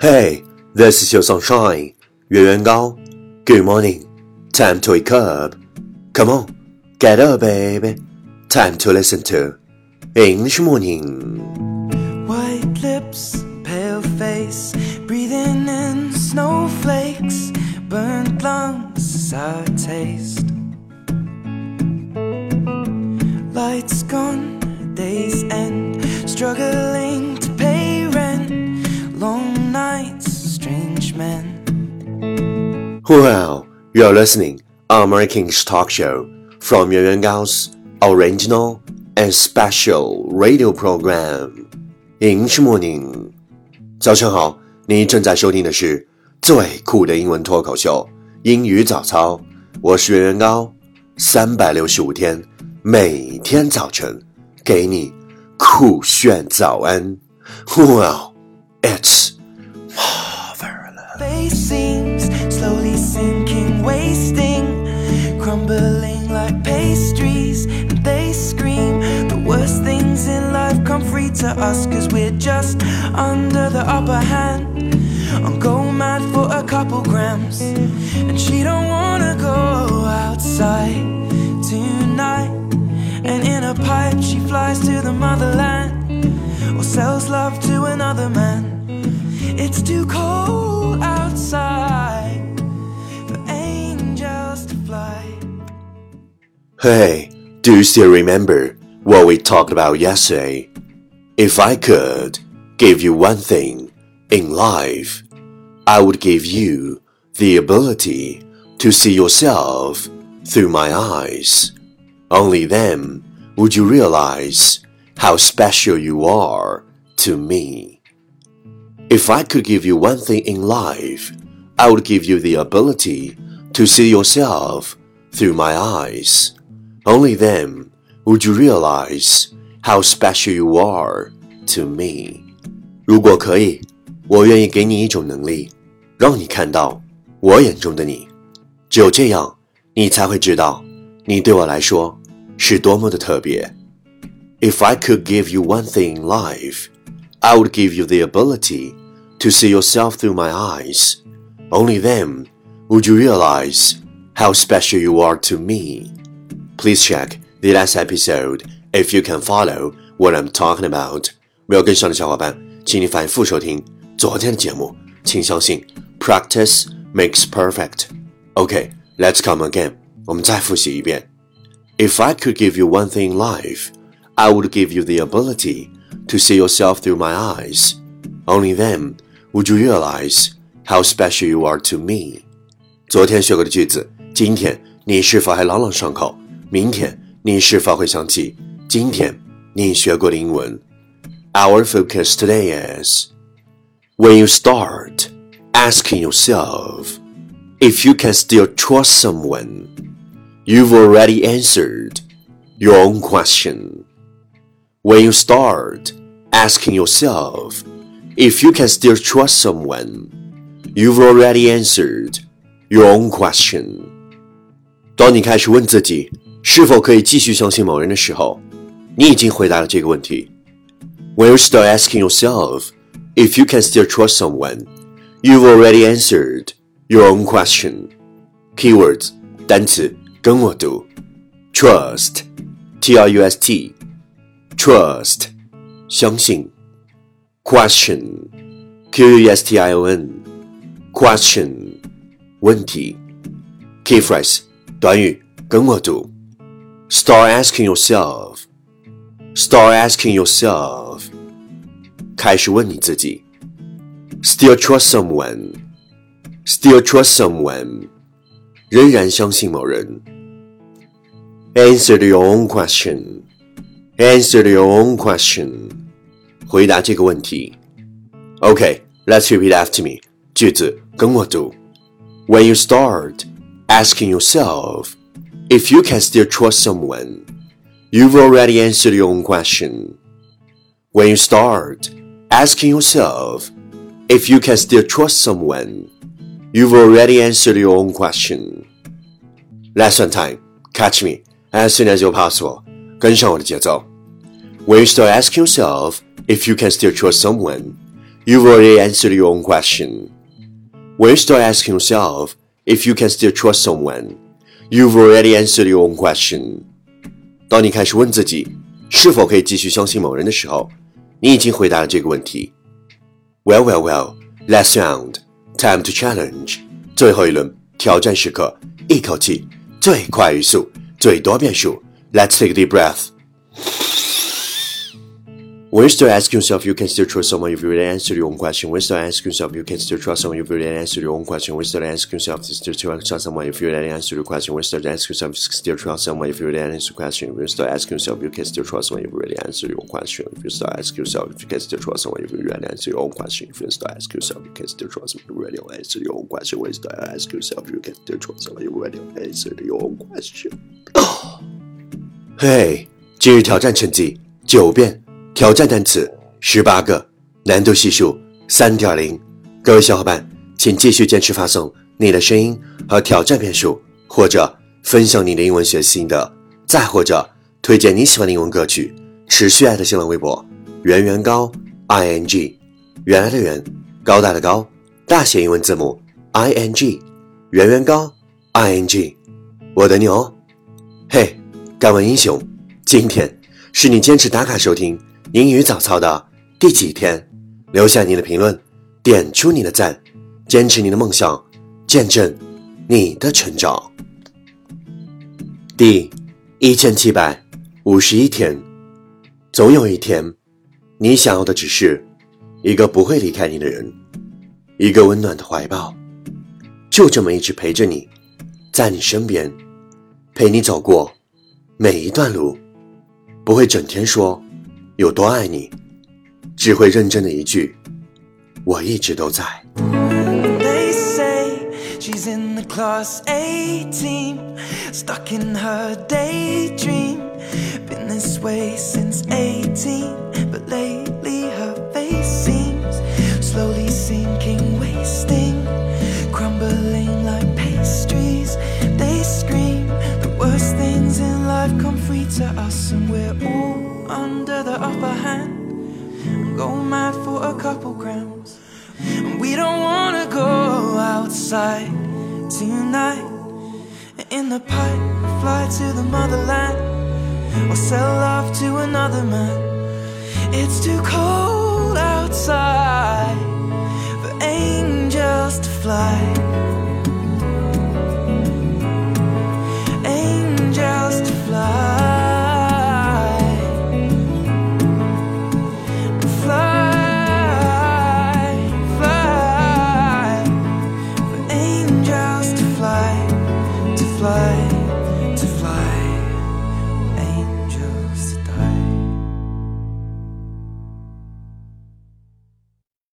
Hey, this is your sunshine. 原原高. Good morning. Time to wake up. Come on, get up, baby. Time to listen to English morning. White lips, pale face, breathing in snowflakes, burnt lungs, sour taste. Lights gone, days end, struggling. Well, you're listening American English talk show from Yuan Yuan Gao's original and special radio program. English morning，早上好，你正在收听的是最酷的英文脱口秀——英语早操。我是原原高，三百六十五天，每天早晨给你酷炫早安。Well, it's marvelous. Pastries. And they scream the worst things in life come free to us, cause we're just under the upper hand. I'm go mad for a couple grams. And she don't wanna go outside tonight. And in a pipe, she flies to the motherland or sells love to another man. It's too cold Hey, do you still remember what we talked about yesterday? If I could give you one thing in life, I would give you the ability to see yourself through my eyes. Only then would you realize how special you are to me. If I could give you one thing in life, I would give you the ability to see yourself through my eyes. Only then would you realize how special you are to me. 如果可以，我愿意给你一种能力，让你看到我眼中的你。只有这样，你才会知道，你对我来说是多么的特别。If I could give you one thing in life, I would give you the ability to see yourself through my eyes. Only then would you realize how special you are to me. Please check the last episode if you can follow what I'm talking about. 没有跟上的小伙伴，请你反复收听昨天的节目。请相信，practice makes perfect. Okay, let's come again. 我们再复习一遍。If I could give you one thing in life, I would give you the ability to see yourself through my eyes. Only then would you realize how special you are to me. 昨天学过的句子，今天你是否还朗朗上口？ 明天你是否会想起今天你学过的英文？Our focus today is when you start asking yourself if you can still trust someone, you've already answered your own question. When you start asking yourself if you can still trust someone, you've already answered your own question. 当你开始问自己 是否可以继续相信某人的时候，你已经回答了这个问题。When you start asking yourself if you can still trust someone, you've already answered your own question. Keywords 单词跟我读：trust, t-r-u-s-t, trust 相信；question, q-u-e-s-t-i-o-n, question 问题；key phrase 短语跟我读 ：start asking yourself, start asking yourself 开始问你自己：still trust someone, still trust someone 仍然相信某人。Answer your own question. Answer your own question. 回答这个问题。Okay, let's repeat after me. 句子跟我读。When you start asking yourself if you can still trust someone, you've already answered your own question. When you start asking yourself if you can still trust someone, you've already answered your own question. Lesson time. Catch me as soon as you're possible. 跟上我的节奏。When you start asking yourself if you can still trust someone, you've already answered your own question. When you start asking yourself if you can still trust someone, you've already answered your own question. 当你开始问自己是否可以继续相信某人的时候，你已经回答了这个问题。Well, well, well. Last round, time to challenge. 最后一轮挑战时刻，一口气最快语速，最多变数。Let's take a deep breath. When you start asking yourself, you can still trust someone if you really answer your own question. When you start asking yourself, you can still trust someone if you really answer your own question. When you start asking yourself, you still trust someone if you really answer your question. When you start asking yourself, you still trust someone if you really answer your question. When you start asking yourself, you can still trust someone if you really answer your own question. If you start asking yourself, if you can still trust someone if you really answer your own question. If you start asking yourself, you can still trust someone if you really answer your own question. When you start asking yourself, you can still trust someone if you really answer your own question. 嘿，今日挑战成绩九遍， 挑战单词。十八个，难度系数三点零。各位小伙伴，请继续坚持发送你的声音和挑战片数，或者分享你的英文学习心得，再或者推荐你喜欢的英文歌曲。持续爱的新浪微博圆圆高 i n g，原来的圆，高大的高，大写英文字母 i n g，圆圆高 i n g，我等你哦。嘿，敢问英雄，今天是你坚持打卡收听英语早操的。第几天？留下你的评论，点出你的赞，坚持你的梦想，见证你的成长。第一千七百五十一天，总有一天，你想要的只是一个不会离开你的人，一个温暖的怀抱，就这么一直陪着你，在你身边，陪你走过每一段路，不会整天说有多爱你。只会认真的一句，我一直都在。They say she's in the class A team, stuck in her daydream. Been this way since 18, but lately go mad for a couple grams. And we don't wanna go outside tonight. In the pipe, fly to the motherland or sell love to another man. It's too cold